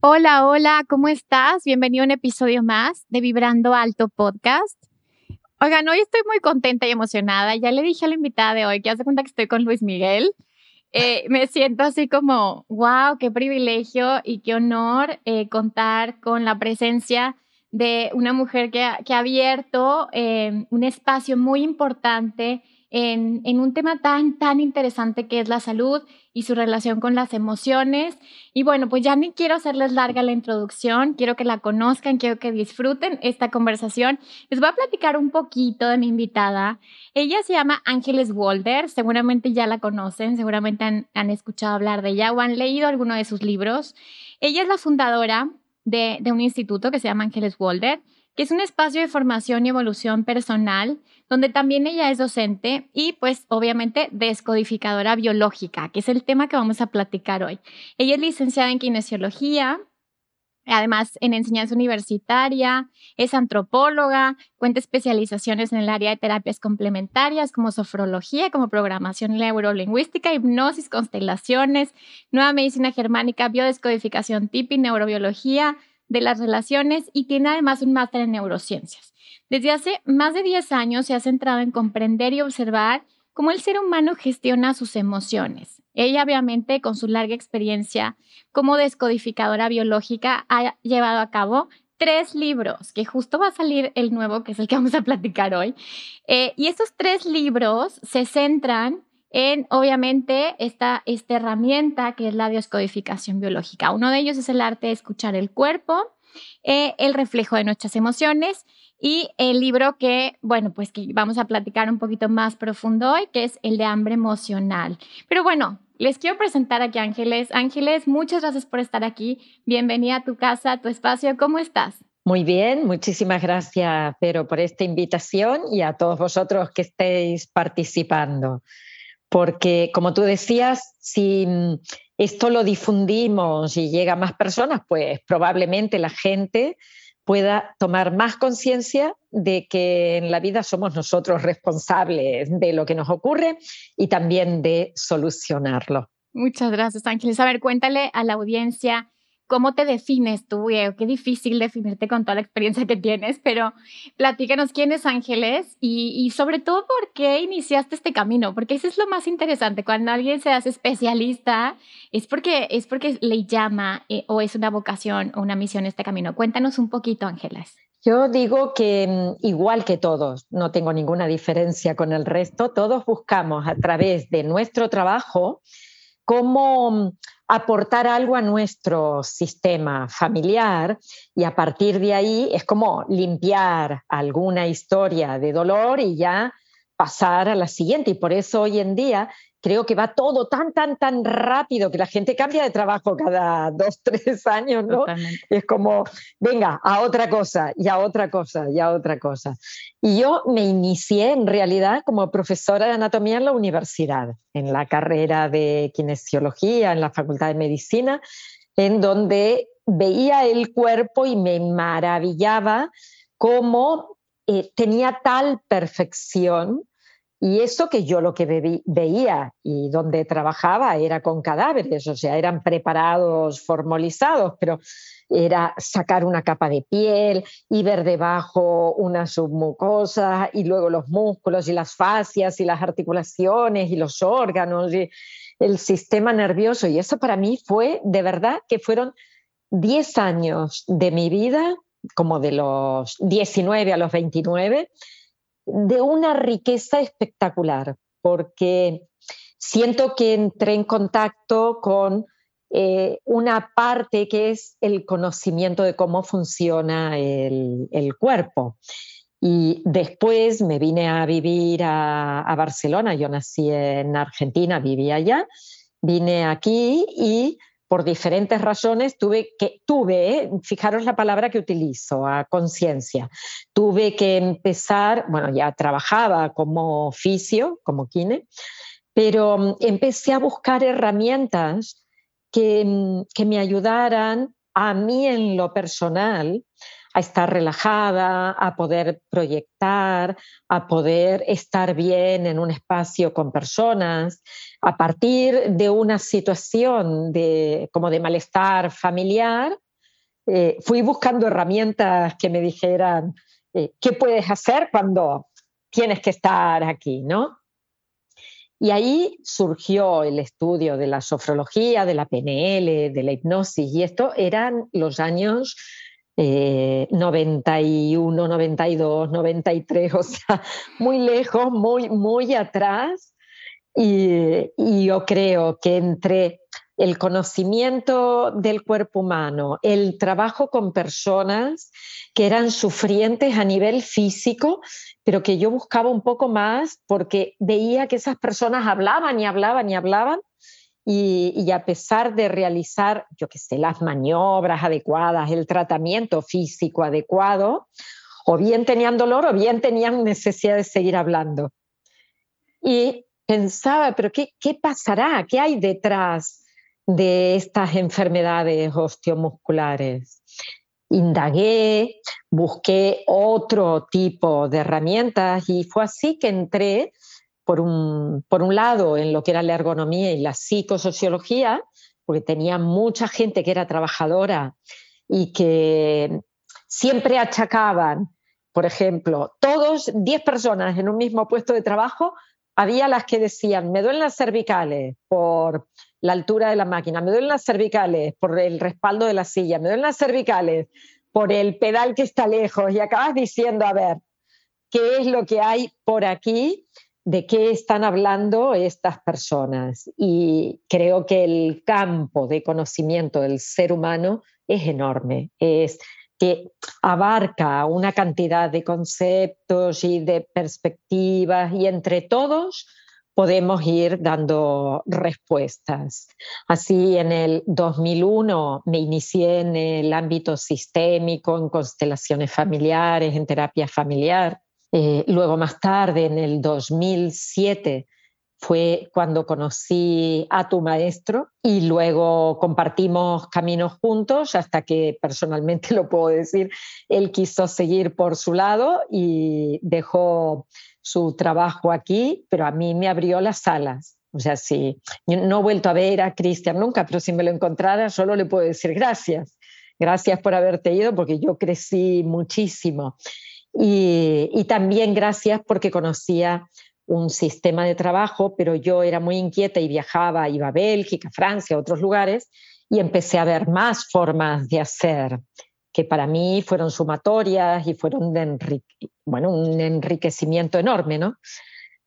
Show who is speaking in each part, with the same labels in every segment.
Speaker 1: Hola, hola, ¿cómo estás? Bienvenido a un episodio más de Vibrando Alto Podcast. Oigan, hoy estoy muy contenta y emocionada. Ya le dije a la invitada de hoy que hace cuenta que estoy con Luis Miguel. Eh, me siento así como, wow, qué privilegio y qué honor eh, contar con la presencia de una mujer que ha, abierto eh, un espacio muy importante en, en, un tema tan, tan interesante que es la salud y su relación con las emociones. Y bueno, pues ya ni quiero hacerles larga la introducción, quiero que la conozcan, quiero que disfruten esta conversación. Les voy a platicar un poquito de mi invitada. Ella se llama Ángeles Walder, seguramente ya la conocen, seguramente han, escuchado hablar de ella o han leído alguno de sus libros. Ella es la fundadora de, de un instituto que se llama Ángeles Walder que es un espacio de formación y evolución personal, donde también ella es docente y pues obviamente descodificadora biológica, que es el tema que vamos a platicar hoy. Ella es licenciada en kinesiología, además en enseñanza universitaria, es antropóloga, cuenta especializaciones en el área de terapias complementarias como sofrología, como programación neurolingüística, hipnosis, constelaciones, nueva medicina germánica, biodescodificación TIPI, neurobiología, de las relaciones y tiene además un máster en neurociencias. Desde hace más de 10 años se ha centrado en comprender y observar cómo el ser humano gestiona sus emociones. Ella, obviamente, con su larga experiencia como descodificadora biológica, ha llevado a cabo tres libros, que justo va a salir el nuevo, que es el que vamos a platicar hoy. Eh, y estos tres libros se centran en, obviamente, esta, esta herramienta que es la descodificación biológica. Uno de ellos es el arte de escuchar el cuerpo, eh, el reflejo de nuestras emociones y el libro que, bueno, pues que vamos a platicar un poquito más profundo hoy, que es el de hambre emocional. Pero bueno, les quiero presentar aquí a Ángeles. Ángeles, muchas gracias por estar aquí. Bienvenida a tu casa, a tu espacio. ¿Cómo estás?
Speaker 2: Muy bien, muchísimas gracias, Pero, por esta invitación y a todos vosotros que estéis participando porque como tú decías, si esto lo difundimos y llega a más personas, pues probablemente la gente pueda tomar más conciencia de que en la vida somos nosotros responsables de lo que nos ocurre y también de solucionarlo.
Speaker 1: Muchas gracias, Ángeles. A ver, cuéntale a la audiencia ¿Cómo te defines tú? Qué difícil definirte con toda la experiencia que tienes, pero platícanos quién es Ángeles y, sobre todo por qué iniciaste este camino, porque eso es lo más interesante. Cuando alguien se hace especialista, es porque, es porque le llama eh, o es una vocación o una misión este camino. Cuéntanos un poquito, Ángeles.
Speaker 2: Yo digo que mm, igual que todos, no tengo ninguna diferencia con el resto, todos buscamos a través de nuestro trabajo cómo mm, aportar algo a nuestro sistema familiar y a partir de ahí es como limpiar alguna historia de dolor y ya pasar a la siguiente. Y por eso hoy en día creo que va todo tan, tan, tan rápido que la gente cambia de trabajo cada dos, tres años, ¿no? Es como, venga, a otra cosa, y a otra cosa, y a otra cosa. Y yo me inicié en realidad como profesora de anatomía en la universidad, en la carrera de kinesiología, en la facultad de medicina, en donde veía el cuerpo y me maravillaba cómo eh, tenía tal perfección y eso que yo lo que veía y donde trabajaba era con cadáveres, o sea, eran preparados, formalizados, pero era sacar una capa de piel y ver debajo una submucosa y luego los músculos y las fascias y las articulaciones y los órganos y el sistema nervioso. Y eso para mí fue, de verdad, que fueron 10 años de mi vida como de los 19 a los 29, de una riqueza espectacular, porque siento que entré en contacto con eh, una parte que es el conocimiento de cómo funciona el, cuerpo. Y después me vine a vivir a, a, Barcelona, yo nací en Argentina, vivía allá, vine aquí y por diferentes razones tuve que, tuve, eh, fijaros la palabra que utilizo, a conciencia, tuve que empezar, bueno, ya trabajaba como oficio, como kine, pero mm, empecé a buscar herramientas que, mm, que me ayudaran a mí en lo personal a estar relajada, a poder proyectar, a poder estar bien en un espacio con personas, a partir de una situación de, como de malestar familiar, eh, fui buscando herramientas que me dijeran eh, qué puedes hacer cuando tienes que estar aquí, ¿no? Y ahí surgió el estudio de la sofrología, de la PNL, de la hipnosis, y esto eran los años 91, 92, 93, o sea, muy lejos, muy, muy atrás. Y, y, yo creo que entre el conocimiento del cuerpo humano, el trabajo con personas que eran sufrientes a nivel físico, pero que yo buscaba un poco más porque veía que esas personas hablaban y hablaban y hablaban y, a pesar de realizar, yo qué sé, las maniobras adecuadas, el tratamiento físico adecuado, o bien tenían dolor o bien tenían necesidad de seguir hablando. Y pensaba, pero ¿qué, qué pasará? ¿Qué hay detrás de estas enfermedades osteomusculares? Indagué, busqué otro tipo de herramientas y fue así que entré por un, por un lado, en lo que era la ergonomía y la psicosociología, porque tenía mucha gente que era trabajadora y que siempre achacaban, por ejemplo, todos 10 personas en un mismo puesto de trabajo, había las que decían, me duelen las cervicales por la altura de la máquina, me duelen las cervicales por el respaldo de la silla, me duelen las cervicales por el pedal que está lejos y acabas diciendo, a ver, ¿qué es lo que hay por aquí? De qué están hablando estas personas. Y creo que el campo de conocimiento del ser humano es enorme, es que abarca una cantidad de conceptos y de perspectivas y entre todos podemos ir dando respuestas. Así en el 2001 me inicié en el ámbito sistémico, en constelaciones familiares, en terapia familiar eh, luego más tarde, en el 2007, fue cuando conocí a tu maestro y luego compartimos caminos juntos hasta que personalmente lo puedo decir, él quiso seguir por su lado y dejó su trabajo aquí, pero a mí me abrió las alas. O sea, sí, no he vuelto a ver a Cristian nunca, pero si me lo encontrara solo le puedo decir gracias. Gracias por haberte ido porque yo crecí muchísimo. Y, también gracias porque conocía un sistema de trabajo, pero yo era muy inquieta y viajaba, iba a Bélgica, Francia, a otros lugares, y empecé a ver más formas de hacer, que para mí fueron sumatorias y fueron bueno, un enriquecimiento enorme, ¿no?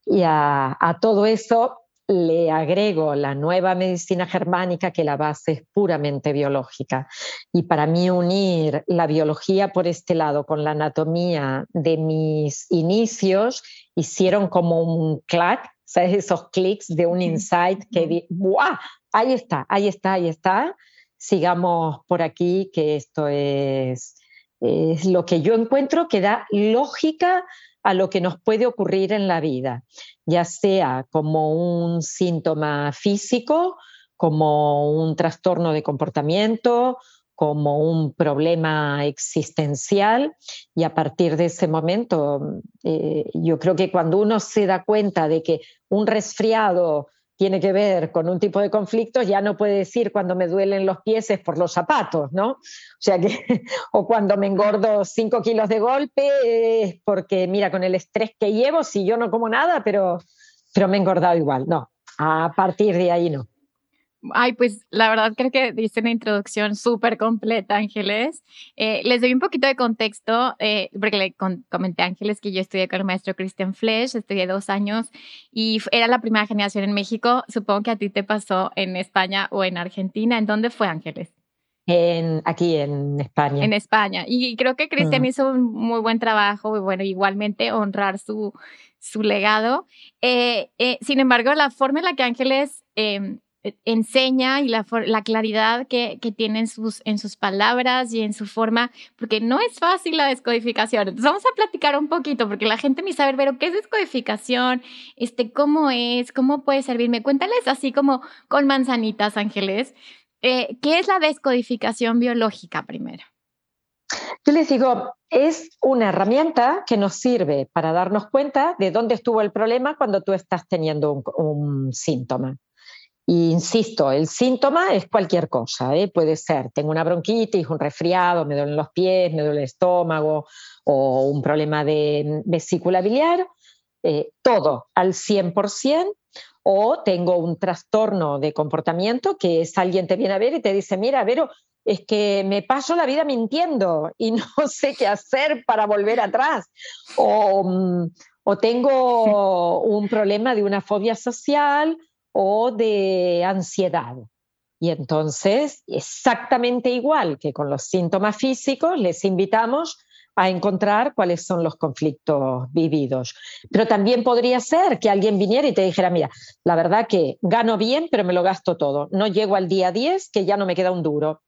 Speaker 2: Y a todo eso le agrego la nueva medicina germánica, que la base es puramente biológica. Y para mí unir la biología por este lado con la anatomía de mis inicios hicieron como un clac, ¿sabes? Esos clics de un insight que di, ¡buah! Ahí está, ahí está, ahí está. Sigamos por aquí, que esto es, es lo que yo encuentro que da lógica a lo que nos puede ocurrir en la vida, ya sea como un síntoma físico, como un trastorno de comportamiento, como un problema existencial. Y a partir de ese momento eh, yo creo que cuando uno se da cuenta de que un resfriado tiene que ver con un tipo de conflictos, ya no puede decir cuando me duelen los pies es por los zapatos, ¿no? O sea que, o cuando me engordo cinco kilos de golpe es porque, mira, con el estrés que llevo, si yo no como nada, pero, pero me he engordado igual. No, a partir de ahí no.
Speaker 1: Ay, pues la verdad creo que diste una introducción súper completa, Ángeles. Eh, les doy un poquito de contexto, eh, porque le comenté a Ángeles que yo estudié con el maestro Christian Flesch, estudié dos años y era la primera generación en México. Supongo que a ti te pasó en España o en Argentina. ¿En dónde fue, Ángeles?
Speaker 2: En, aquí en España.
Speaker 1: En España. Y creo que Cristian mm. hizo un muy buen trabajo, y bueno, igualmente honrar su, su legado. Eh, sin embargo, la forma en la que Ángeles em, eh, enseña y la, la claridad que, que, tiene en sus, en sus palabras y en su forma, porque no es fácil la descodificación. Entonces vamos a platicar un poquito, porque la gente me sabe, pero ¿qué es descodificación? Este, ¿Cómo es? ¿Cómo puede servirme? Cuéntales así como con manzanitas, Ángeles. Eh, ¿Qué es la descodificación biológica primero?
Speaker 2: Yo les digo, es una herramienta que nos sirve para darnos cuenta de dónde estuvo el problema cuando tú estás teniendo un síntoma insisto, el síntoma es cualquier cosa, ¿eh? puede ser, tengo una bronquitis, un resfriado, me duelen los pies, me duele el estómago o un problema de vesícula biliar, eh, todo al 100%, o tengo un trastorno de comportamiento que es alguien te viene a ver y te dice, mira, Vero, es que me paso la vida mintiendo y no sé qué hacer para volver atrás. O, mm, o tengo un problema de una fobia social o de ansiedad. Y entonces, exactamente igual que con los síntomas físicos, les invitamos a encontrar cuáles son los conflictos vividos. Pero también podría ser que alguien viniera y te dijera, mira, la verdad que gano bien, pero me lo gasto todo. No llego al día 10, que ya no me queda un duro.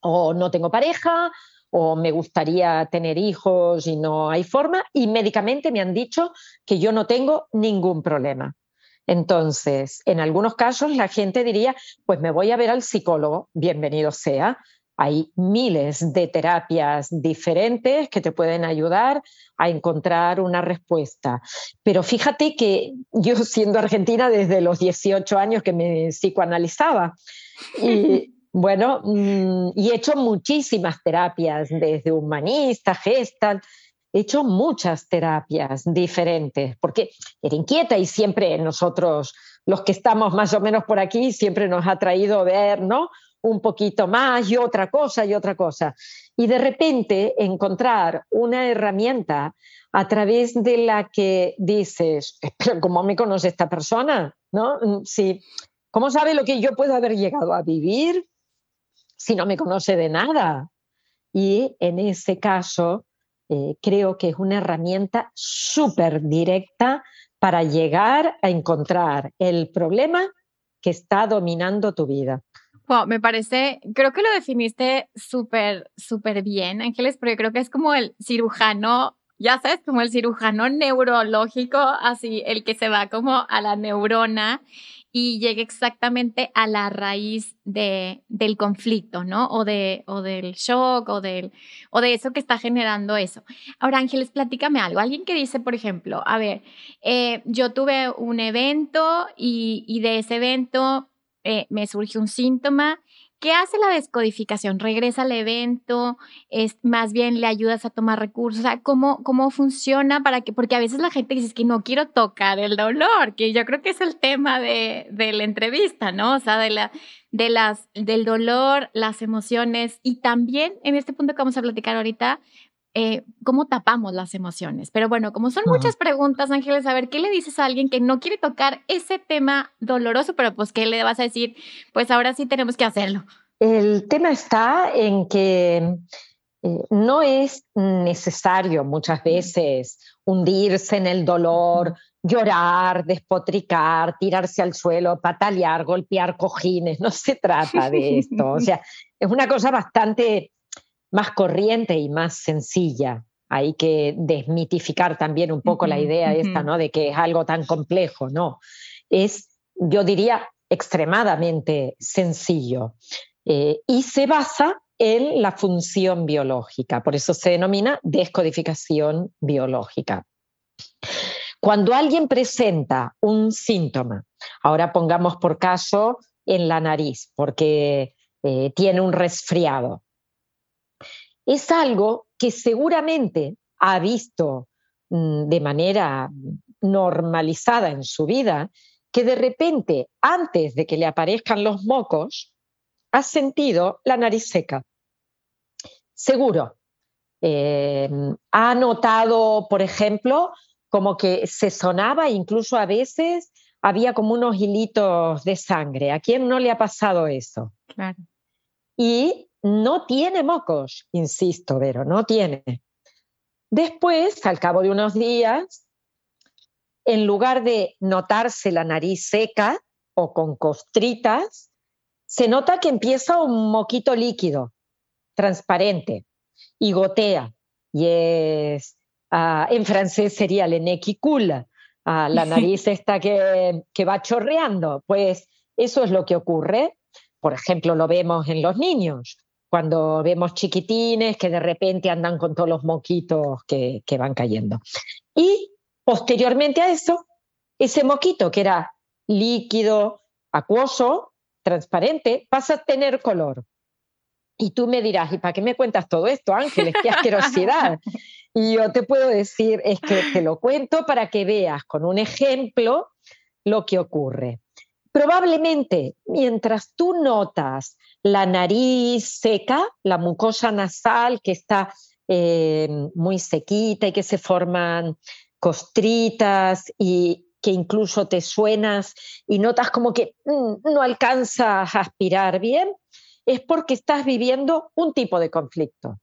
Speaker 2: O no tengo pareja, o me gustaría tener hijos y no hay forma. Y médicamente me han dicho que yo no tengo ningún problema. Entonces, en algunos casos la gente diría, pues me voy a ver al psicólogo, bienvenido sea. Hay miles de terapias diferentes que te pueden ayudar a encontrar una respuesta. Pero fíjate que yo siendo argentina desde los 18 años que me psicoanalizaba y bueno, mm, y he hecho muchísimas terapias desde humanista, gestal, he hecho muchas terapias diferentes, porque era inquieta y siempre nosotros, los que estamos más o menos por aquí, siempre nos ha traído ver, ¿no? Un poquito más y otra cosa y otra cosa. Y de repente encontrar una herramienta a través de la que dices, pero ¿cómo me conoce esta persona? ¿No? Si, ¿Cómo sabe lo que yo puedo haber llegado a vivir si no me conoce de nada? Y en ese caso, eh, creo que es una herramienta súper directa para llegar a encontrar el problema que está dominando tu vida.
Speaker 1: Wow, me parece, creo que lo definiste súper, súper bien, Ángeles, porque creo que es como el cirujano, ya sabes, como el cirujano neurológico, así, el que se va como a la neurona y llegue exactamente a la raíz de, del conflicto, ¿no? O, de, o del shock o, del, o de eso que está generando eso. Ahora, Ángeles, platícame algo. Alguien que dice, por ejemplo, a ver, eh, yo tuve un evento y, y de ese evento eh, me surge un síntoma ¿Qué hace la descodificación? ¿Regresa al evento? ¿Es, más bien le ayudas a tomar recursos? ¿cómo, ¿cómo funciona para que, porque a veces la gente dice que no quiero tocar el dolor, que yo creo que es el tema de, de la entrevista, ¿no? O sea, de la, de las, del dolor, las emociones y también en este punto que vamos a platicar ahorita, eh, cómo tapamos las emociones. Pero bueno, como son muchas preguntas, Ángeles, a ver, ¿qué le dices a alguien que no quiere tocar ese tema doloroso, pero pues qué le vas a decir? Pues ahora sí tenemos que hacerlo.
Speaker 2: El tema está en que eh, no es necesario muchas veces hundirse en el dolor, llorar, despotricar, tirarse al suelo, patalear, golpear cojines, no se trata de esto. O sea, es una cosa bastante más corriente y más sencilla. Hay que desmitificar también un poco la idea esta, ¿no? De que es algo tan complejo, ¿no? Es, yo diría, extremadamente sencillo eh, y se basa en la función biológica, por eso se denomina descodificación biológica. Cuando alguien presenta un síntoma, ahora pongamos por caso en la nariz, porque eh, tiene un resfriado, es algo que seguramente ha visto mm, de manera normalizada en su vida que de repente, antes de que le aparezcan los mocos, ha sentido la nariz seca. Seguro. Eh, ha notado, por ejemplo, como que se sonaba, incluso a veces había como unos hilitos de sangre. ¿A quién no le ha pasado eso?
Speaker 1: Claro.
Speaker 2: Y no tiene mocos, insisto, pero no tiene. Después, al cabo de unos días, en lugar de notarse la nariz seca o con costritas, se nota que empieza un moquito líquido, transparente, y gotea. Y es, ah, en francés sería le nequicula, ah, la nariz esta que, que va chorreando. Pues eso es lo que ocurre. Por ejemplo, lo vemos en los niños cuando vemos chiquitines que de repente andan con todos los moquitos que, que van cayendo. Y posteriormente a eso, ese moquito que era líquido, acuoso, transparente, pasa a tener color. Y tú me dirás, ¿y para qué me cuentas todo esto, Ángeles? ¡Qué asquerosidad! y yo te puedo decir, es que te lo cuento para que veas con un ejemplo lo que ocurre. Probablemente mientras tú notas la nariz seca, la mucosa nasal que está eh, muy sequita y que se forman costritas y que incluso te suenas y notas como que mm, no alcanzas a aspirar bien, es porque estás viviendo un tipo de conflicto.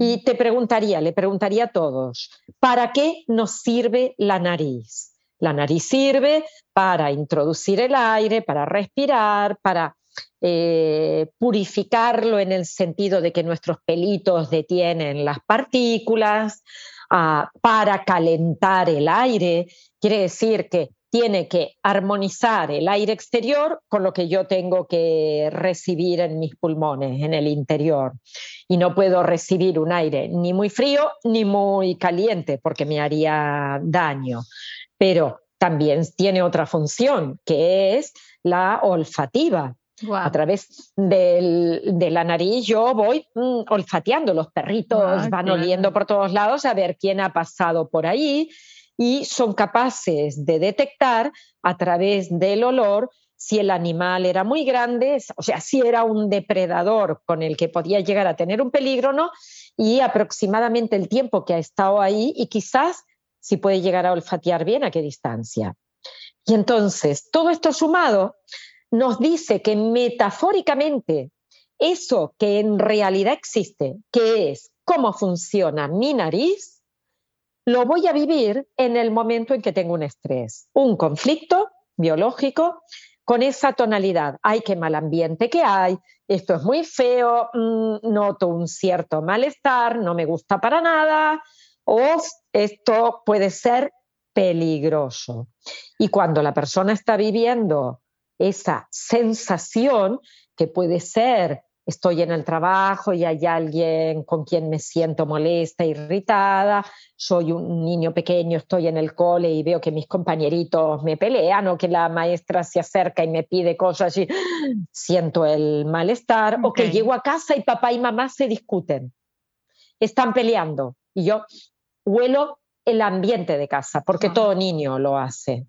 Speaker 2: Y te preguntaría, le preguntaría a todos, ¿para qué nos sirve la nariz? La nariz sirve para introducir el aire, para respirar, para eh, purificarlo en el sentido de que nuestros pelitos detienen las partículas, ah, para calentar el aire. Quiere decir que tiene que armonizar el aire exterior con lo que yo tengo que recibir en mis pulmones, en el interior. Y no puedo recibir un aire ni muy frío ni muy caliente porque me haría daño pero también tiene otra función, que es la olfativa. A través de la nariz yo voy mm, olfateando, los perritos van oliendo por todos lados a ver quién ha pasado por ahí y son capaces de detectar a través del olor si el animal era muy grande, o sea, si era un depredador con el que podía llegar a tener un peligro, ¿no? Y aproximadamente el tiempo que ha estado ahí y quizás si puede llegar a olfatear bien, a qué distancia. Y entonces, todo esto sumado nos dice que metafóricamente eso que en realidad existe, que es cómo funciona mi nariz, lo voy a vivir en el momento en que tengo un estrés, un conflicto biológico con esa tonalidad. Ay, qué mal ambiente que hay, esto es muy feo, mm, noto un cierto malestar, no me gusta para nada, o esto puede ser peligroso. Y cuando la persona está viviendo esa sensación, que puede ser estoy en el trabajo y hay alguien con quien me siento molesta, irritada, soy un niño pequeño, estoy en el cole y veo que mis compañeritos me pelean o que la maestra se acerca y me pide cosas y siento el malestar, o que llego a casa y papá y mamá se discuten, están peleando. Y yo huelo el ambiente de casa, porque todo niño lo hace.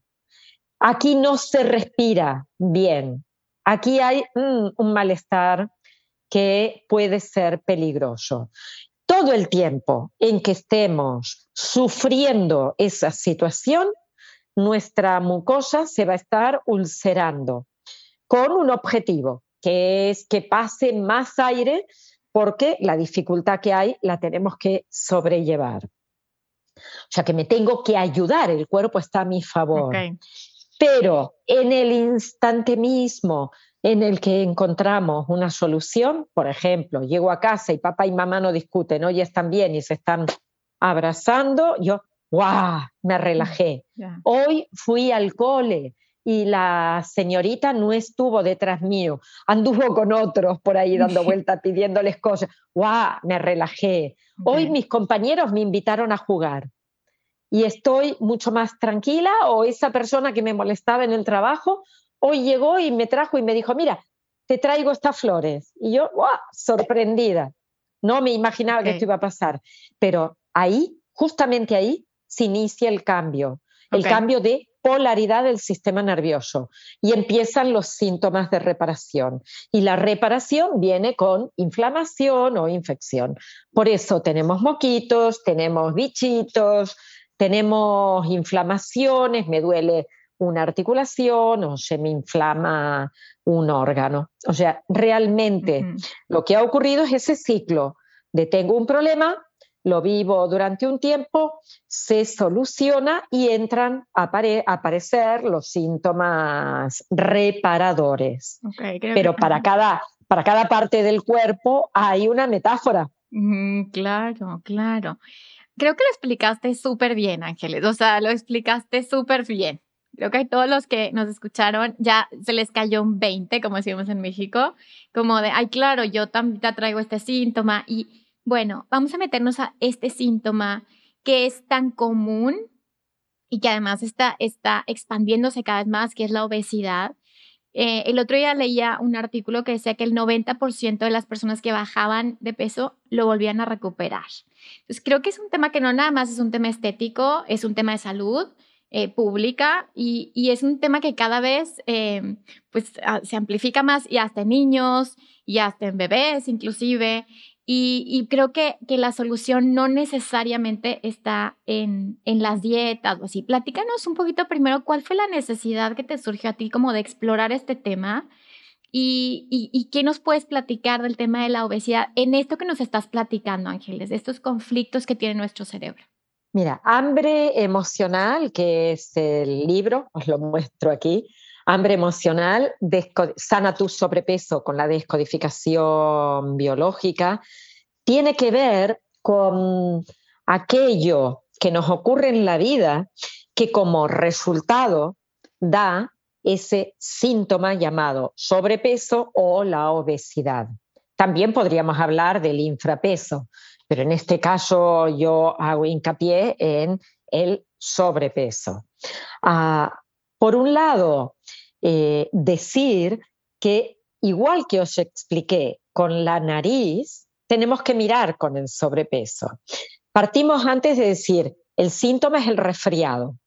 Speaker 2: Aquí no se respira bien. Aquí hay mm, un malestar que puede ser peligroso. Todo el tiempo en que estemos sufriendo esa situación, nuestra mucosa se va a estar ulcerando con un objetivo, que es que pase más aire porque la dificultad que hay la tenemos que sobrellevar. O sea que me tengo que ayudar, el cuerpo está a mi favor. Pero en el instante mismo en el que encontramos una solución, por ejemplo, llego a casa y papá y mamá no discuten, hoy están bien y se están abrazando, yo, ¡guau! Me relajé. Hoy fui al cole y la señorita no estuvo detrás mío, anduvo con otros por ahí dando vueltas pidiéndoles cosas. ¡Guau! Me relajé. Hoy mis compañeros me invitaron a jugar y estoy mucho más tranquila o esa persona que me molestaba en el trabajo hoy llegó y me trajo y me dijo, mira, te traigo estas flores. Y yo, ¡guau! sorprendida. No me imaginaba que esto iba a pasar. Pero ahí, justamente ahí, se inicia el cambio. El cambio de polaridad del sistema nervioso y empiezan los síntomas de reparación. Y la reparación viene con inflamación o infección. Por eso tenemos moquitos, tenemos bichitos, tenemos inflamaciones, me duele una articulación o se me inflama un órgano. O sea, realmente lo que ha ocurrido es ese ciclo de tengo un problema, lo vivo durante un tiempo, se soluciona y entran a, aparecer los síntomas reparadores. Pero para, cada, para cada parte del cuerpo hay una metáfora.
Speaker 1: claro, claro. Creo que lo explicaste súper bien, Ángeles. O sea, lo explicaste súper bien. Creo que a todos los que nos escucharon ya se les cayó un 20, como decimos en México, como de, ay, claro, yo también traigo este síntoma y bueno, vamos a meternos a este síntoma que es tan común y que además está, está expandiéndose cada vez más, que es la obesidad. Eh, el otro día leía un artículo que decía que el 90% de las personas que bajaban de peso lo volvían a recuperar. Entonces, creo que es un tema que no nada más es un tema estético, es un tema de salud eh, pública y, y, es un tema que cada vez eh, pues, se amplifica más y hasta en niños y hasta en bebés inclusive. Y, creo que, que, la solución no necesariamente está en, en, las dietas o así. Platícanos un poquito primero cuál fue la necesidad que te surgió a ti como de explorar este tema y, y, qué nos puedes platicar del tema de la obesidad en esto que nos estás platicando, Ángeles, de estos conflictos que tiene nuestro cerebro.
Speaker 2: Mira, hambre emocional, que es el libro, os lo muestro aquí, Hambre emocional, sana tu sobrepeso con la descodificación biológica, tiene que ver con aquello que nos ocurre en la vida que como resultado da ese síntoma llamado sobrepeso o la obesidad. También podríamos hablar del infrapeso, pero en este caso yo hago hincapié en el sobrepeso. Ah, por un lado, eh, decir que igual que os expliqué con la nariz, tenemos que mirar con el sobrepeso. Partimos antes de decir, el síntoma es el resfriado.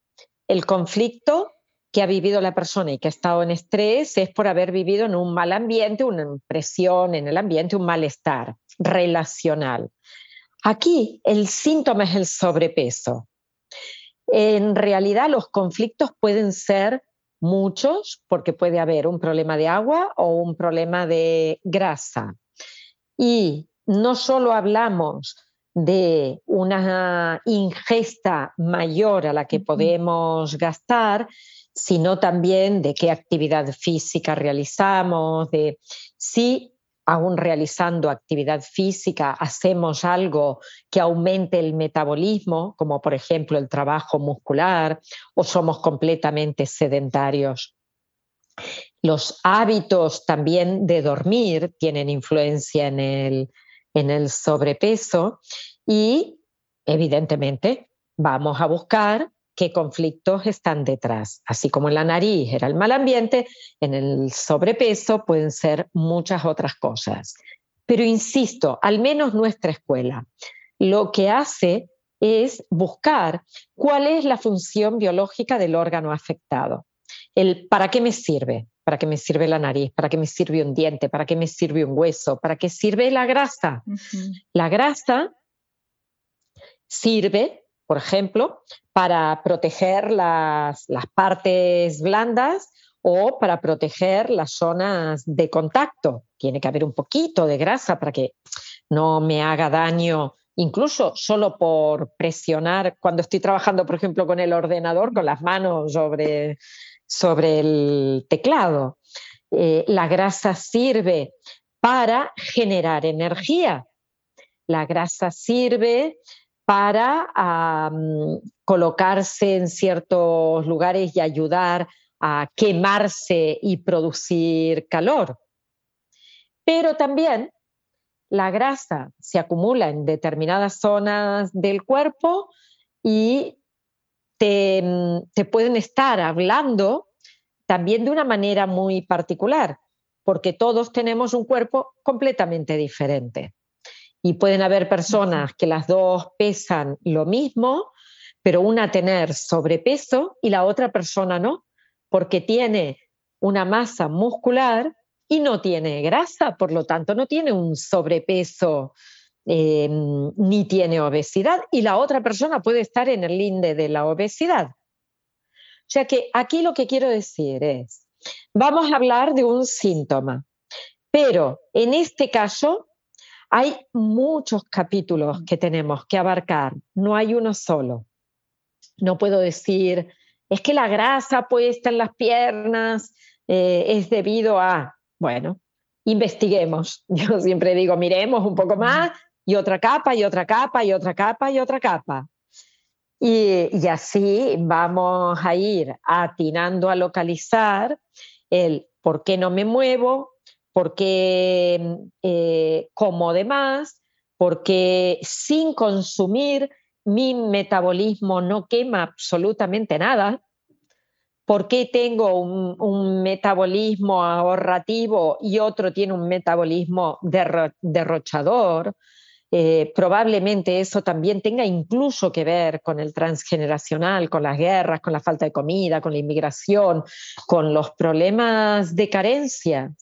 Speaker 2: El conflicto que ha vivido la persona y que ha estado en estrés es por haber vivido en un mal ambiente, una impresión en el ambiente, un malestar relacional. Aquí el síntoma es el sobrepeso. En realidad los conflictos pueden ser muchos porque puede haber un problema de agua o un problema de grasa. Y no solo hablamos de una ingesta mayor a la que podemos gastar, sino también de qué actividad física realizamos, de si aún realizando actividad física, hacemos algo que aumente el metabolismo, como por ejemplo el trabajo muscular, o somos completamente sedentarios. Los hábitos también de dormir tienen influencia en el, en el sobrepeso y evidentemente vamos a buscar qué conflictos están detrás. Así como en la nariz era el mal ambiente, en el sobrepeso pueden ser muchas otras cosas. Pero insisto, al menos nuestra escuela lo que hace es buscar cuál es la función biológica del órgano afectado. El para qué me sirve, para qué me sirve la nariz, para qué me sirve un diente, para qué me sirve un hueso, para qué sirve la grasa. La grasa sirve por ejemplo, para proteger las, partes blandas o para proteger las zonas de contacto. Tiene que haber un poquito de grasa para que no me haga daño, incluso solo por presionar cuando estoy trabajando, por ejemplo, con el ordenador, con las manos sobre, sobre el teclado. Eh, la grasa sirve para generar energía. La grasa sirve para colocarse en ciertos lugares y ayudar a quemarse y producir calor. Pero también la grasa se acumula en determinadas zonas del cuerpo y te, te pueden estar hablando también de una manera muy particular, porque todos tenemos un cuerpo completamente diferente y pueden haber personas que las dos pesan lo mismo, pero una tener sobrepeso y la otra persona no, porque tiene una masa muscular y no tiene grasa, por lo tanto no tiene un sobrepeso eh, ni tiene obesidad y la otra persona puede estar en el linde de la obesidad. O sea que aquí lo que quiero decir es, vamos a hablar de un síntoma, pero en este caso hay muchos capítulos que tenemos que abarcar, no hay uno solo. No puedo decir, es que la grasa puesta en las piernas eh, es debido a, bueno, investiguemos. Yo siempre digo, miremos un poco más y otra capa y otra capa y otra capa y otra capa. Y, y así vamos a ir atinando a localizar el por qué no me muevo, por qué eh, como de más, porque sin consumir mi metabolismo no quema absolutamente nada, por qué tengo un, metabolismo ahorrativo y otro tiene un metabolismo derrochador. Eh, probablemente eso también tenga incluso que ver con el transgeneracional, con las guerras, con la falta de comida, con la inmigración, con los problemas de carencia.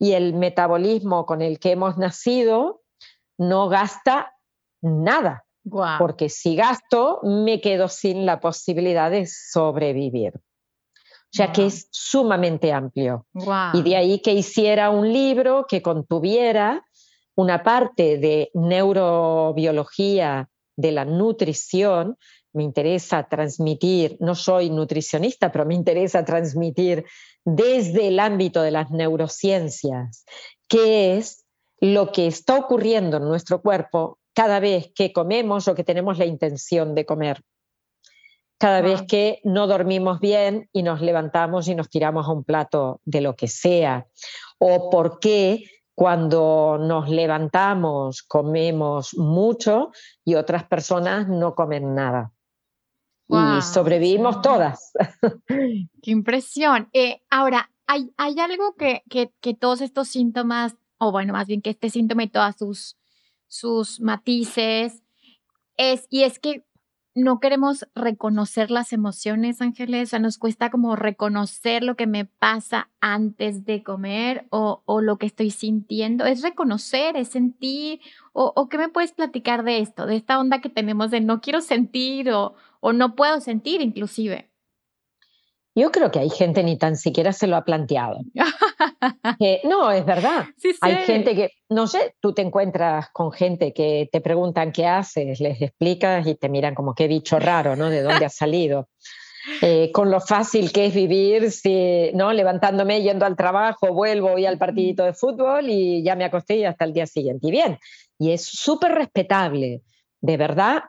Speaker 2: Y el metabolismo con el que hemos nacido no gasta nada, porque si gasto me quedo sin la posibilidad de sobrevivir. O sea que es sumamente amplio. Y de ahí que hiciera un libro que contuviera una parte de neurobiología de la nutrición. Me interesa transmitir, no soy nutricionista, pero me interesa transmitir desde el ámbito de las neurociencias, qué es lo que está ocurriendo en nuestro cuerpo cada vez que comemos o que tenemos la intención de comer cada vez que no dormimos bien y nos levantamos y nos tiramos a un plato de lo que sea, o por qué cuando nos levantamos comemos mucho y otras personas no comen nada. y sobrevivimos todas.
Speaker 1: Qué impresión. Eh, ahora, ¿hay, ¿hay algo que, que, que, todos estos síntomas, o bueno, más bien que este síntoma y todas sus, sus matices, es, y es que no queremos reconocer las emociones, Ángeles, o sea, nos cuesta como reconocer lo que me pasa antes de comer o, lo que estoy sintiendo. Es reconocer, es sentir, o, qué me puedes platicar de esto, de esta onda que tenemos de no quiero sentir o, o no puedo sentir inclusive.
Speaker 2: Yo creo que hay gente ni tan siquiera se lo ha planteado. no, es verdad. Hay gente que, no sé, tú te encuentras con gente que te preguntan qué haces, les explicas y te miran como qué bicho raro, ¿no? ¿De dónde has salido? Eh, con lo fácil que es vivir, si, ¿no? levantándome, yendo al trabajo, vuelvo, voy al partidito de fútbol y ya me acosté y hasta el día siguiente. Y bien, y es súper respetable, de verdad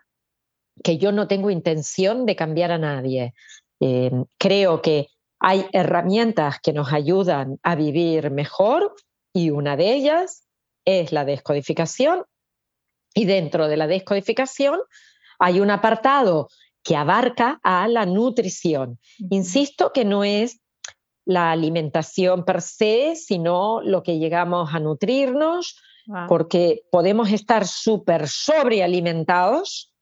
Speaker 2: que yo no tengo intención de cambiar a nadie. Eh, creo que hay herramientas que nos ayudan a vivir mejor y una de ellas es la descodificación. Y dentro de la descodificación hay un apartado que abarca a la nutrición. Insisto que no es la alimentación per se, sino lo que llegamos a nutrirnos, porque podemos estar súper sobrealimentados,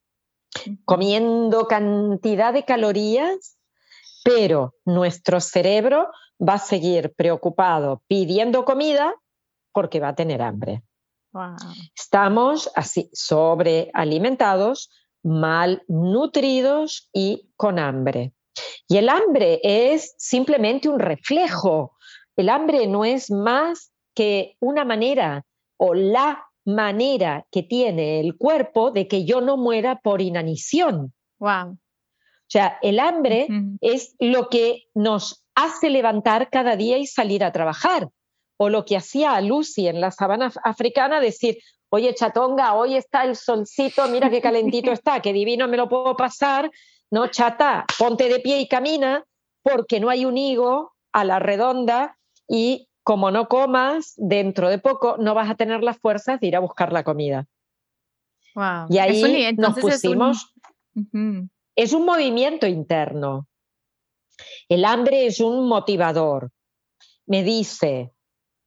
Speaker 2: comiendo cantidad de calorías pero nuestro cerebro va a seguir preocupado pidiendo comida porque va a tener hambre. Estamos así sobrealimentados, mal nutridos y con hambre. Y el hambre es simplemente un reflejo. El hambre no es más que una manera o la manera que tiene el cuerpo de que yo no muera por inanición.
Speaker 1: Wow.
Speaker 2: O sea, el hambre es lo que nos hace levantar cada día y salir a trabajar. O lo que hacía Lucy en la sabana africana, decir, oye, chatonga, hoy está el solcito, mira qué calentito está, qué divino me lo puedo pasar. No, chata, ponte de pie y camina, porque no hay un higo a la redonda y como no comas, dentro de poco no vas a tener las fuerzas de ir a buscar la comida. Y ahí nos pusimos es un movimiento interno. El hambre es un motivador. Me dice,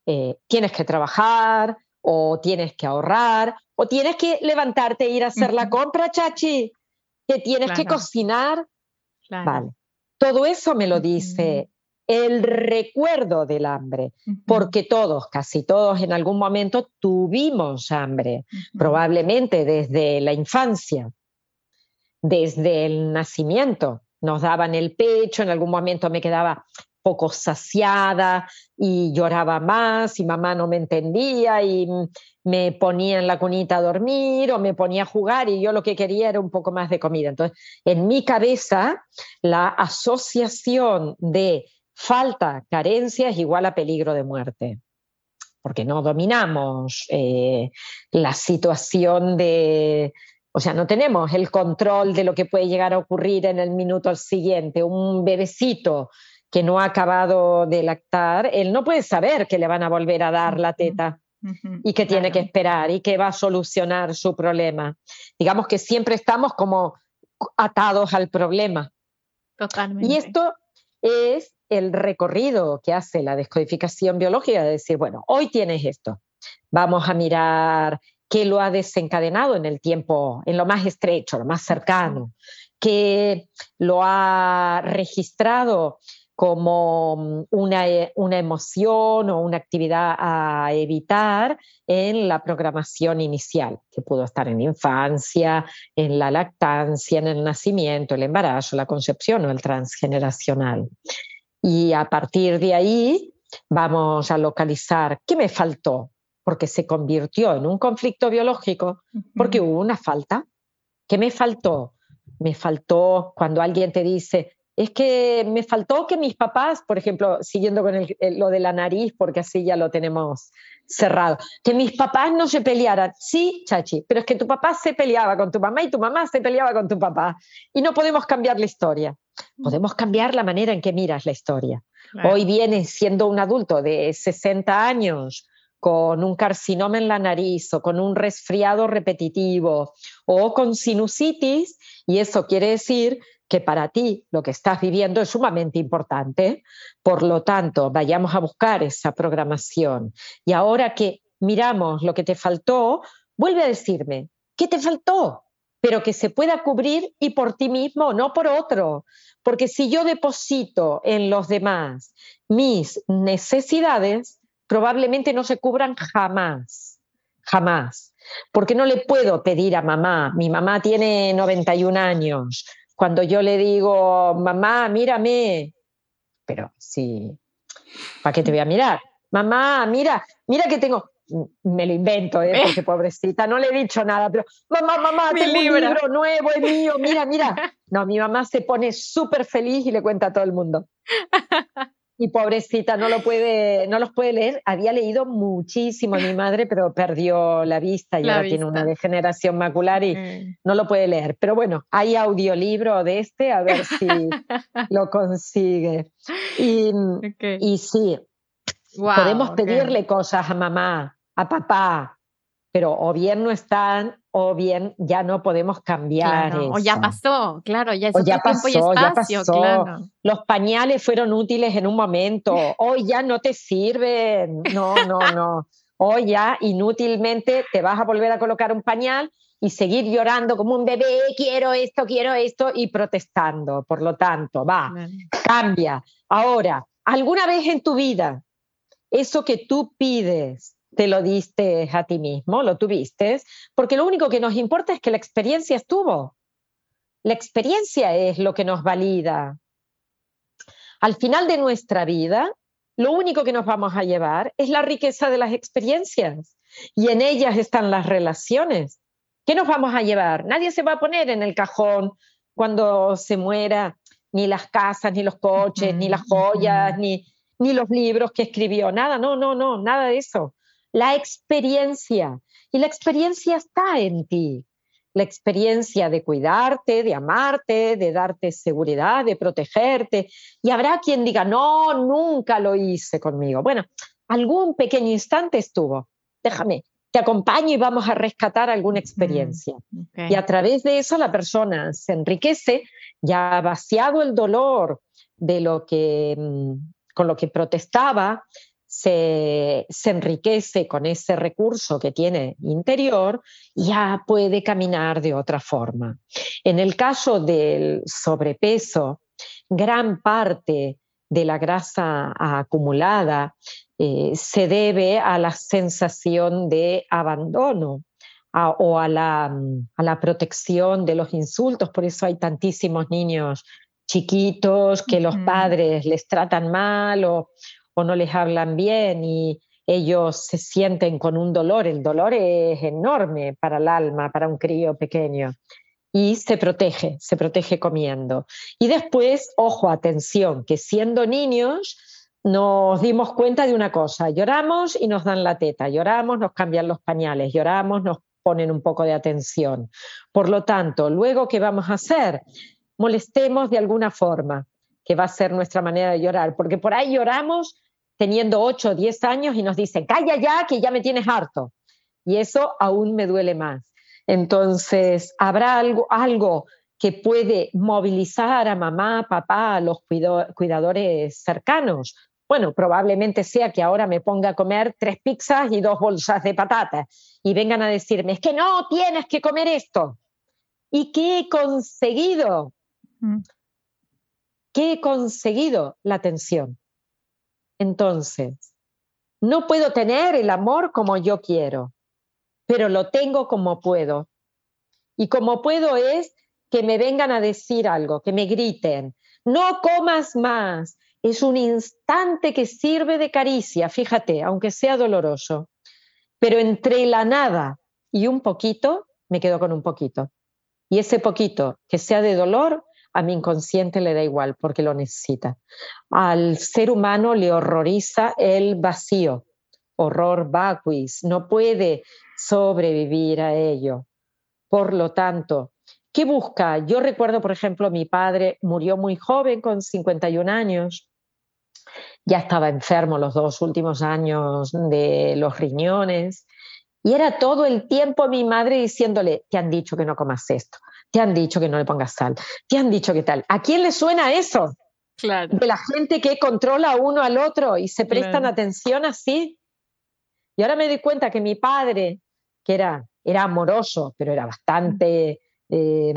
Speaker 2: eh, tienes que trabajar o tienes que ahorrar o tienes que levantarte e ir a hacer la compra, chachi. que tienes que cocinar. Vale. Todo eso me lo dice el recuerdo del hambre, porque todos, casi todos en algún momento tuvimos hambre, probablemente desde la infancia, desde el nacimiento. Nos daban el pecho, en algún momento me quedaba poco saciada y lloraba más y mamá no me entendía y me ponía en la cunita a dormir o me ponía a jugar y yo lo que quería era un poco más de comida. Entonces, en mi cabeza, la asociación de falta, carencia es igual a peligro de muerte, porque no dominamos eh, la situación de, o sea, no tenemos el control de lo que puede llegar a ocurrir en el minuto siguiente. Un bebecito que no ha acabado de lactar, él no puede saber que le van a volver a dar la teta y que tiene que esperar y que va a solucionar su problema. Digamos que siempre estamos como atados al problema.
Speaker 1: Totalmente.
Speaker 2: Y esto es el recorrido que hace la descodificación biológica de decir, bueno, hoy tienes esto, vamos a mirar qué lo ha desencadenado en el tiempo, en lo más estrecho, lo más cercano, qué lo ha registrado como mm, una, eh, una, emoción o una actividad a evitar en la programación inicial, que pudo estar en infancia, en la lactancia, en el nacimiento, el embarazo, la concepción o el transgeneracional. Y a partir de ahí vamos a localizar qué me faltó, porque se convirtió en un conflicto biológico, porque hubo una falta. ¿Qué me faltó? Me faltó cuando alguien te dice, es que me faltó que mis papás, por ejemplo, siguiendo con lo de la nariz, porque así ya lo tenemos cerrado, que mis papás no se pelearan. Sí, chachi, pero es que tu papá se peleaba con tu mamá y tu mamá se peleaba con tu papá. Y no podemos cambiar la historia. Podemos cambiar la manera en que miras la historia. Hoy vienes siendo un adulto de 60 años con un carcinoma en la nariz o con un resfriado repetitivo o con sinusitis y eso quiere decir que para ti lo que estás viviendo es sumamente importante. Por lo tanto, vayamos a buscar esa programación. Y ahora que miramos lo que te faltó, vuelve a decirme, ¿qué te faltó? Pero que se pueda cubrir y por ti mismo, no por otro. Porque si yo deposito en los demás mis necesidades, probablemente no se cubran jamás, jamás. Porque no le puedo pedir a mamá, mi mamá tiene 91 años, cuando yo le digo, mamá, mírame, pero sí, ¿para qué te voy a mirar? Mamá, mira, mira que tengo, me lo invento, ¿eh? porque pobrecita, no le he dicho nada, pero mamá, mamá, tengo un libro nuevo, es mío, mira, mira. No, mi mamá se pone súper feliz y le cuenta a todo el mundo. Y pobrecita, no, lo puede, no los puede leer. Había leído muchísimo a mi madre, pero perdió la vista y ahora tiene una degeneración macular y mm. no lo puede leer. Pero bueno, hay audiolibro de este, a ver si lo consigue. Y, y sí, podemos pedirle cosas a mamá, a papá, pero o bien no están o bien ya no podemos cambiar.
Speaker 1: O ya pasó, claro, ya es o ya pasó, ya pasó.
Speaker 2: Los pañales fueron útiles en un momento, hoy ya no te sirven, no, no, no. Hoy ya inútilmente te vas a volver a colocar un pañal y seguir llorando como un bebé, quiero esto, quiero esto, y protestando. Por lo tanto, va, cambia. Ahora, ¿alguna vez en tu vida eso que tú pides te lo diste a ti mismo, lo tuviste, porque lo único que nos importa es que la experiencia estuvo. La experiencia es lo que nos valida. Al final de nuestra vida, lo único que nos vamos a llevar es la riqueza de las experiencias y en ellas están las relaciones. ¿Qué nos vamos a llevar? Nadie se va a poner en el cajón cuando se muera ni las casas, ni los coches, ni las joyas, ni, ni los libros que escribió, nada, no, no, no, nada de eso la experiencia. Y la experiencia está en ti. La experiencia de cuidarte, de amarte, de darte seguridad, de protegerte. Y habrá quien diga, no, nunca lo hice conmigo. Bueno, algún pequeño instante estuvo. Déjame, te acompaño y vamos a rescatar alguna experiencia. Y a través de eso la persona se enriquece, ya ha vaciado el dolor de lo que, mm, con lo que protestaba, se, enriquece con ese recurso que tiene interior, ya puede caminar de otra forma. En el caso del sobrepeso, gran parte de la grasa acumulada eh, se debe a la sensación de abandono o a la, a la, protección de los insultos. Por eso hay tantísimos niños chiquitos que los padres les tratan mal o, o no les hablan bien y ellos se sienten con un dolor. El dolor es enorme para el alma, para un crío pequeño. Y se protege, se protege comiendo. Y después, ojo, atención, que siendo niños nos dimos cuenta de una cosa, lloramos y nos dan la teta, lloramos, nos cambian los pañales, lloramos, nos ponen un poco de atención. Por lo tanto, luego, ¿qué vamos a hacer? Molestemos de alguna forma, que va a ser nuestra manera de llorar, porque por ahí lloramos teniendo 8 o 10 años y nos dicen, calla ya, que ya me tienes harto. Y eso aún me duele más. Entonces, ¿habrá algo, algo que puede movilizar a mamá, papá, a los cuidadores cercanos? Bueno, probablemente sea que ahora me ponga a comer tres pizzas y dos bolsas de patatas y vengan a decirme, es que no, tienes que comer esto. ¿Y qué he conseguido? Mm. ¿Qué he conseguido? La atención. Entonces, no puedo tener el amor como yo quiero, pero lo tengo como puedo. Y como puedo es que me vengan a decir algo, que me griten, no comas más. Es un instante que sirve de caricia, fíjate, aunque sea doloroso. Pero entre la nada y un poquito, me quedo con un poquito. Y ese poquito que sea de dolor, a mi inconsciente le da igual porque lo necesita. Al ser humano le horroriza el vacío, horror vacuis, no puede sobrevivir a ello. Por lo tanto, ¿qué busca? Yo recuerdo, por ejemplo, mi padre murió muy joven, con 51 años. Ya estaba enfermo los dos últimos años de los riñones. Y era todo el tiempo mi madre diciéndole, te han dicho que no comas esto, te han dicho que no le pongas sal, te han dicho que tal. ¿A quién le suena eso?
Speaker 1: Claro.
Speaker 2: De la gente que controla uno al otro y se prestan atención así. Y ahora me doy cuenta que mi padre, que era, era amoroso, pero era bastante, eh,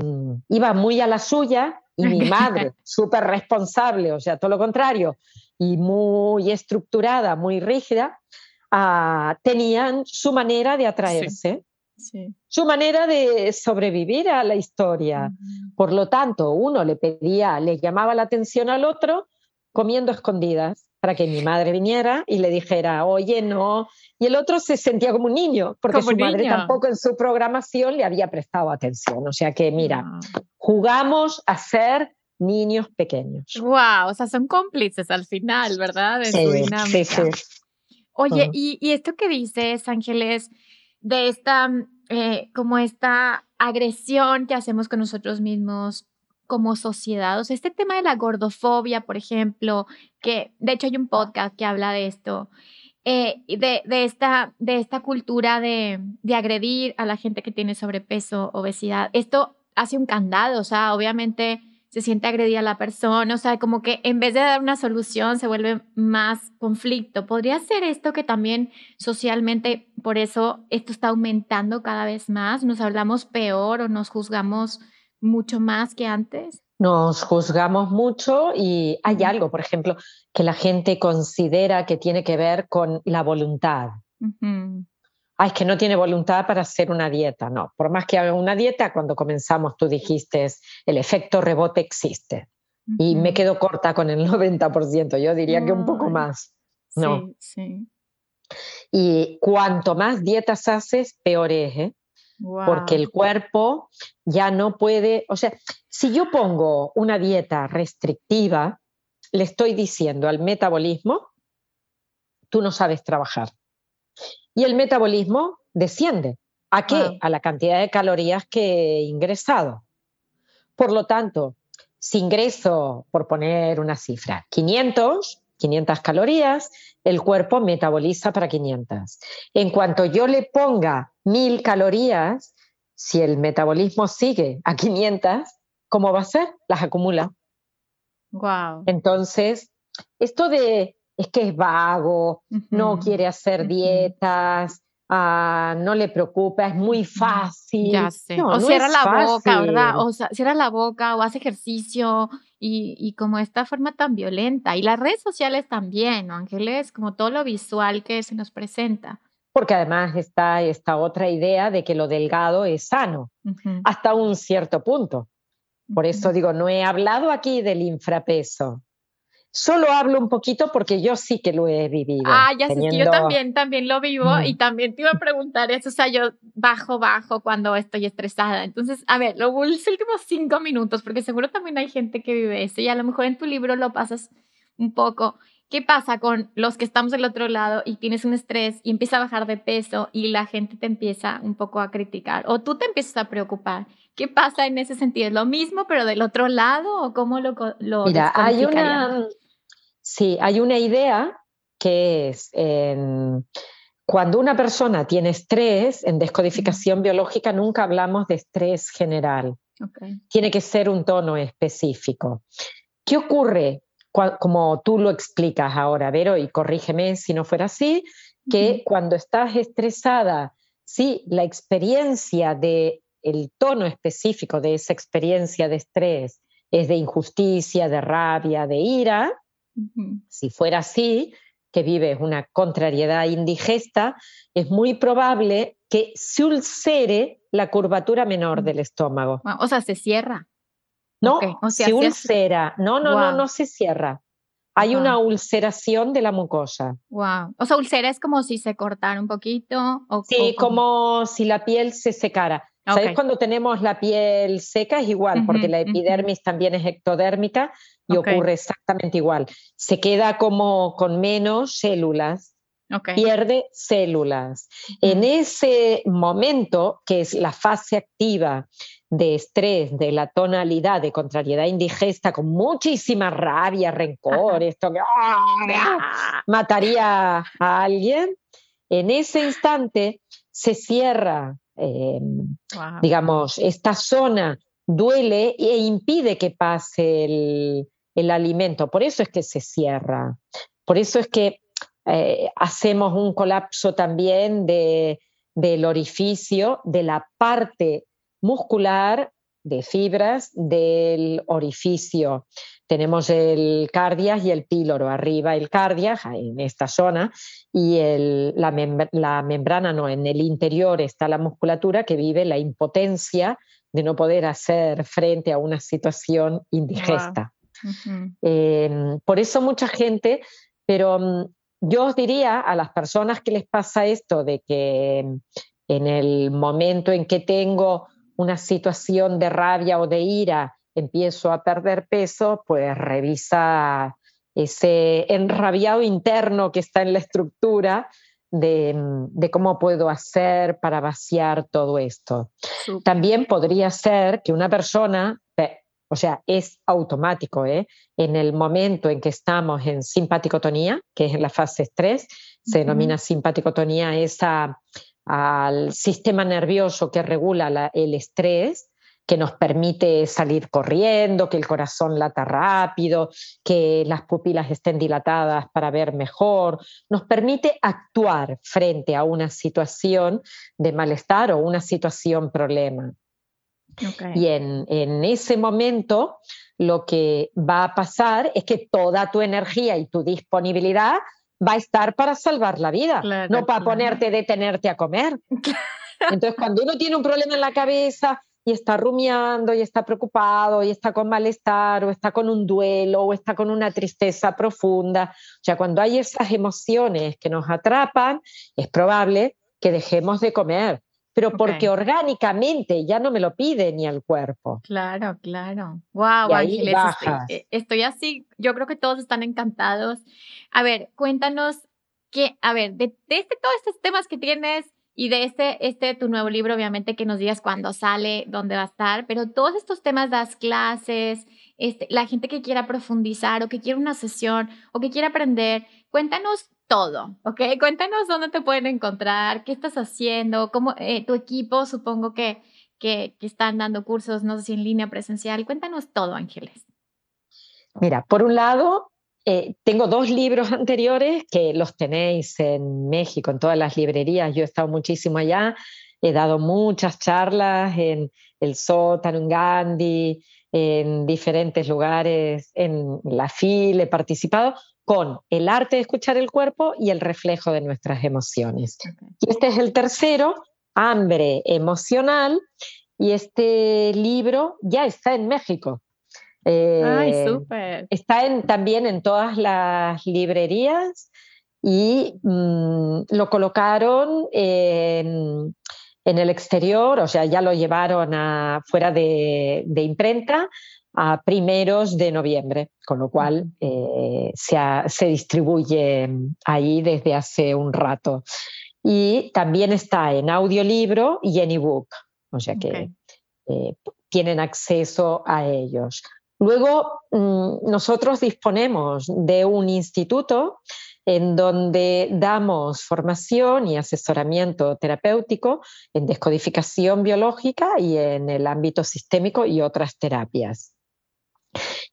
Speaker 2: iba muy a la suya, y mi madre, súper responsable, o sea, todo lo contrario, y muy estructurada, muy rígida, ah, tenían su manera de atraerse su manera de sobrevivir a la historia. Por lo tanto, uno le pedía, le llamaba la atención al otro comiendo escondidas para que mi madre viniera y le dijera, oye, no. Y el otro se sentía como un niño, porque su madre tampoco en su programación le había prestado atención. O sea que, mira, jugamos a ser niños pequeños.
Speaker 1: Wow, o sea, son cómplices al final, ¿verdad? De sí, sí, Oye, y, y, esto que dices, Ángeles, de esta, eh, como esta agresión que hacemos con nosotros mismos como sociedad. O sea, este tema de la gordofobia, por ejemplo, que de hecho hay un podcast que habla de esto, eh, de, de, esta, de esta cultura de, de agredir a la gente que tiene sobrepeso, obesidad. Esto hace un candado, o sea, obviamente se siente agredida la persona, o sea, como que en vez de dar una solución se vuelve más conflicto. ¿Podría ser esto que también socialmente, por eso esto está aumentando cada vez más? ¿Nos hablamos peor o nos juzgamos mucho más que antes?
Speaker 2: Nos juzgamos mucho y hay algo, por ejemplo, que la gente considera que tiene que ver con la voluntad ay, es que no tiene voluntad para hacer una dieta. No, por más que haga una dieta, cuando comenzamos tú dijiste, el efecto rebote existe. Y me quedo corta con el 90%, yo diría que un poco más. No. Sí, sí. Y cuanto más dietas haces, peor es, ¿eh? Porque el cuerpo ya no puede, o sea, si yo pongo una dieta restrictiva, le estoy diciendo al metabolismo, tú no sabes trabajar y el metabolismo desciende. ¿A qué? A la cantidad de calorías que he ingresado. Por lo tanto, si ingreso, por poner una cifra, 500, 500 calorías, el cuerpo metaboliza para 500. En cuanto yo le ponga 1000 calorías, si el metabolismo sigue a 500, ¿cómo va a ser? Las acumula.
Speaker 1: Wow.
Speaker 2: Entonces, esto de es que es vago, no quiere hacer dietas, ah, no le preocupa, es muy fácil.
Speaker 1: Ya sé. o cierra la boca, ¿verdad? O sea, cierra la boca o hace ejercicio y, y, como esta forma tan violenta. Y las redes sociales también, ¿no, Ángeles? Como todo lo visual que se nos presenta.
Speaker 2: Porque además está esta otra idea de que lo delgado es sano, hasta un cierto punto. Por eso digo, no he hablado aquí del infrapeso. Solo hablo un poquito porque yo sí que lo he vivido.
Speaker 1: Ah, ya sé que yo también, también lo vivo y también te iba a preguntar eso. O sea, yo bajo, bajo cuando estoy estresada. Entonces, a ver, los últimos cinco minutos, porque seguro también hay gente que vive eso y a lo mejor en tu libro lo pasas un poco. ¿Qué pasa con los que estamos del otro lado y tienes un estrés y empieza a bajar de peso y la gente te empieza un poco a criticar o tú te empiezas a preocupar? ¿Qué pasa en ese sentido? ¿Es lo mismo pero del otro lado o cómo lo, lo
Speaker 2: Mira, hay una Sí, hay una idea que es cuando una persona tiene estrés, en descodificación biológica nunca hablamos de estrés general. Tiene que ser un tono específico. ¿Qué ocurre? Como tú lo explicas ahora, Vero, y corrígeme si no fuera así, que cuando estás estresada, sí, la experiencia de el tono específico de esa experiencia de estrés es de injusticia, de rabia, de ira, si fuera así, que vives una contrariedad indigesta, es muy probable que se ulcere la curvatura menor del estómago.
Speaker 1: O sea, se cierra.
Speaker 2: No, se ulcera. No, no, no, no se cierra. Hay una ulceración de la mucosa.
Speaker 1: Wow. O sea, ulcera es como si se cortara un poquito. O,
Speaker 2: sí, como si la piel se secara. ¿Sabes cuando tenemos la piel seca? Es igual, porque la epidermis también es ectodérmica y ocurre exactamente igual. Se queda como con menos células, pierde células. En ese momento, que es la fase activa de estrés, de la tonalidad de contrariedad indigesta, con muchísima rabia, rencor, esto que ¡ah! mataría a alguien, en ese instante se cierra Em, digamos, esta zona duele e impide que pase el, alimento. Por eso es que se cierra. Por eso es que eh, hacemos un colapso también del orificio, de la parte muscular de fibras del orificio. Tenemos el cardias y el píloro, arriba el cardias, en esta zona, y la, membrana no, en el interior está la musculatura que vive la impotencia de no poder hacer frente a una situación indigesta. Em, por eso mucha gente, pero mm, yo os diría a las personas que les pasa esto de que en el momento en que tengo una situación de rabia o de ira, empiezo a perder peso, pues revisa ese enrabiado interno que está en la estructura de, cómo puedo hacer para vaciar todo esto. También podría ser que una persona, o sea, es automático, ¿eh? en el momento en que estamos en simpaticotonía, que es en la fase 3, se denomina simpaticotonía esa al sistema nervioso que regula el estrés, que nos permite salir corriendo, que el corazón lata rápido, que las pupilas estén dilatadas para ver mejor, nos permite actuar frente a una situación de malestar o una situación problema. Y en, en, ese momento lo que va a pasar es que toda tu energía y tu disponibilidad va a estar para salvar la vida, no para ponerte, detenerte a comer. Entonces, cuando uno tiene un problema en la cabeza y está rumiando y está preocupado y está con malestar o está con un duelo o está con una tristeza profunda, o sea, cuando hay esas emociones que nos atrapan, es probable que dejemos de comer pero porque orgánicamente ya no me lo pide ni al cuerpo.
Speaker 1: Claro, claro. Wow, Ángeles, eh, estoy, así, yo creo que todos están encantados. A ver, cuéntanos que, a ver, de, este, todos estos temas que tienes y de este, este, tu nuevo libro, obviamente que nos digas cuándo sale, dónde va a estar, pero todos estos temas, das clases, este, la gente que quiera profundizar o que quiera una sesión o que quiera aprender, cuéntanos todo, ¿ok? Cuéntanos dónde te pueden encontrar, qué estás haciendo, cómo eh, tu equipo, supongo que, que, están dando cursos, no sé si en línea presencial. Cuéntanos todo, Ángeles.
Speaker 2: Mira, por un lado, eh, tengo dos libros anteriores que los tenéis en México, en todas las librerías. Yo he estado muchísimo allá, he dado muchas charlas en el sótano, en Gandhi, en diferentes lugares, en la FIL, he participado con el arte de escuchar el cuerpo y el reflejo de nuestras emociones. Y este es el tercero, hambre emocional, y este libro ya está en México.
Speaker 1: Ay, eh, súper.
Speaker 2: Está en, también en todas las librerías y mm, lo colocaron en, en, el exterior, o sea, ya lo llevaron a, fuera de, de imprenta a primeros de noviembre, con lo cual eh, se, se, distribuye ahí desde hace un rato. Y también está en audiolibro y en ebook, o sea que eh, tienen acceso a ellos. Luego, mm, nosotros disponemos de un instituto en donde damos formación y asesoramiento terapéutico en descodificación biológica y en el ámbito sistémico y otras terapias.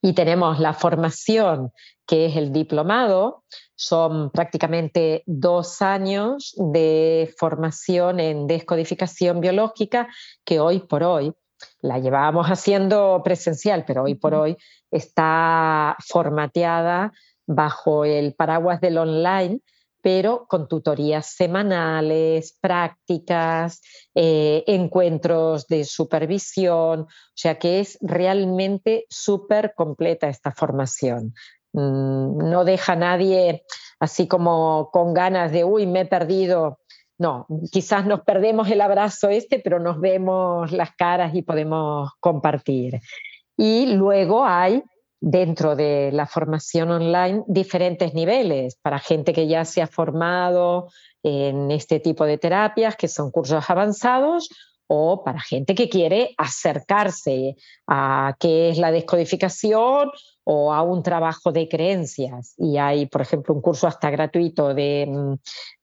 Speaker 2: Y tenemos la formación, que es el diplomado, son prácticamente dos años de formación en descodificación biológica que hoy por hoy la llevábamos haciendo presencial, pero hoy por hoy está formateada bajo el paraguas del online, pero con tutorías semanales, prácticas, eh, encuentros de supervisión, o sea que es realmente súper completa esta formación. Mm, no deja a nadie así como con ganas de, uy, me he perdido no, quizás nos perdemos el abrazo este, pero nos vemos las caras y podemos compartir. Y luego hay dentro de la formación online diferentes niveles para gente que ya se ha formado en este tipo de terapias, que son cursos avanzados, o para gente que quiere acercarse a qué es la descodificación o a un trabajo de creencias. Y hay, por ejemplo, un curso hasta gratuito de, mm,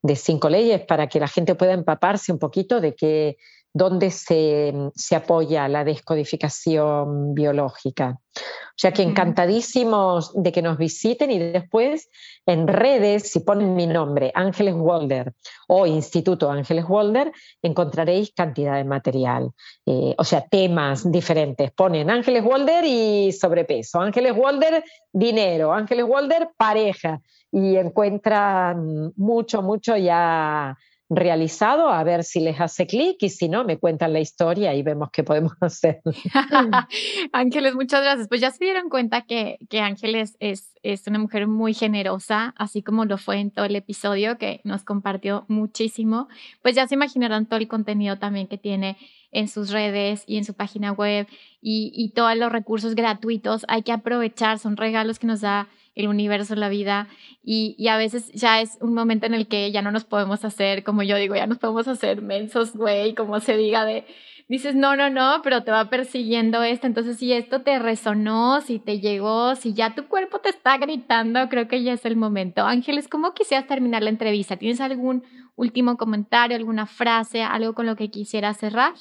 Speaker 2: de cinco leyes para que la gente pueda empaparse un poquito de que dónde se, se, apoya la descodificación biológica. O sea que encantadísimos de que nos visiten y después en redes, si ponen mi nombre, Ángeles Walder o Instituto Ángeles Walder, encontraréis cantidad de material. Eh, o sea, temas diferentes. Ponen Ángeles Walder y sobrepeso, Ángeles Walder dinero, Ángeles Walder pareja y encuentran mucho, mucho ya realizado, a ver si les hace clic y si no, me cuentan la historia y vemos qué podemos hacer.
Speaker 1: Ángeles, muchas gracias. Pues ya se dieron cuenta que, que Ángeles es, es una mujer muy generosa, así como lo fue en todo el episodio que nos compartió muchísimo. Pues ya se imaginarán todo el contenido también que tiene en sus redes y en su página web y, y todos los recursos gratuitos. Hay que aprovechar, son regalos que nos da el universo, la vida, y, y, a veces ya es un momento en el que ya no nos podemos hacer, como yo digo, ya nos podemos hacer mensos, güey, como se diga, de, dices, no, no, no, pero te va persiguiendo esto, entonces si esto te resonó, si te llegó, si ya tu cuerpo te está gritando, creo que ya es el momento. Ángeles, ¿cómo quisieras terminar la entrevista? ¿Tienes algún último comentario, alguna frase, algo con lo que quisieras cerrar?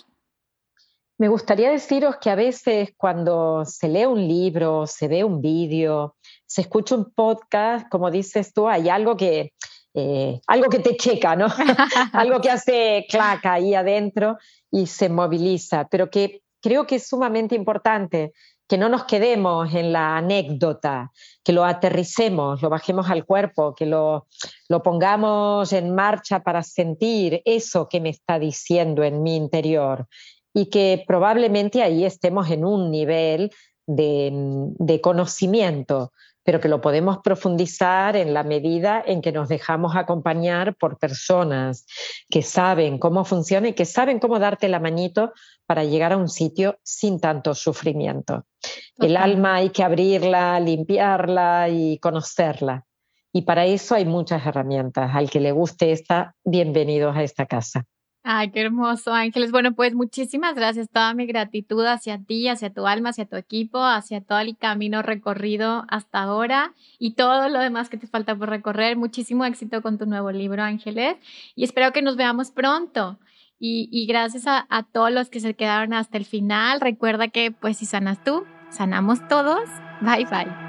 Speaker 2: Me gustaría deciros que a veces cuando se lee un libro, se ve un vídeo, se escucha un podcast, como dices tú, hay algo que, eh, algo que te checa, ¿no? algo que hace claca ahí adentro y se moviliza, pero que creo que es sumamente importante que no nos quedemos en la anécdota, que lo aterricemos, lo bajemos al cuerpo, que lo, lo pongamos en marcha para sentir eso que me está diciendo en mi interior y que probablemente ahí estemos en un nivel de, conocimiento, pero que lo podemos profundizar en la medida en que nos dejamos acompañar por personas que saben cómo funciona y que saben cómo darte la manito para llegar a un sitio sin tanto sufrimiento. El alma hay que abrirla, limpiarla y conocerla. Y para eso hay muchas herramientas. Al que le guste esta, bienvenidos a esta casa.
Speaker 1: Ay, qué hermoso, Ángeles. Bueno, pues muchísimas gracias. Toda mi gratitud hacia ti, hacia tu alma, hacia tu equipo, hacia todo el camino recorrido hasta ahora y todo lo demás que te falta por recorrer. Muchísimo éxito con tu nuevo libro, Ángeles. Y espero que nos veamos pronto. Y, gracias a, a todos los que se quedaron hasta el final. Recuerda que, pues, si sanas tú, sanamos todos. Bye, bye.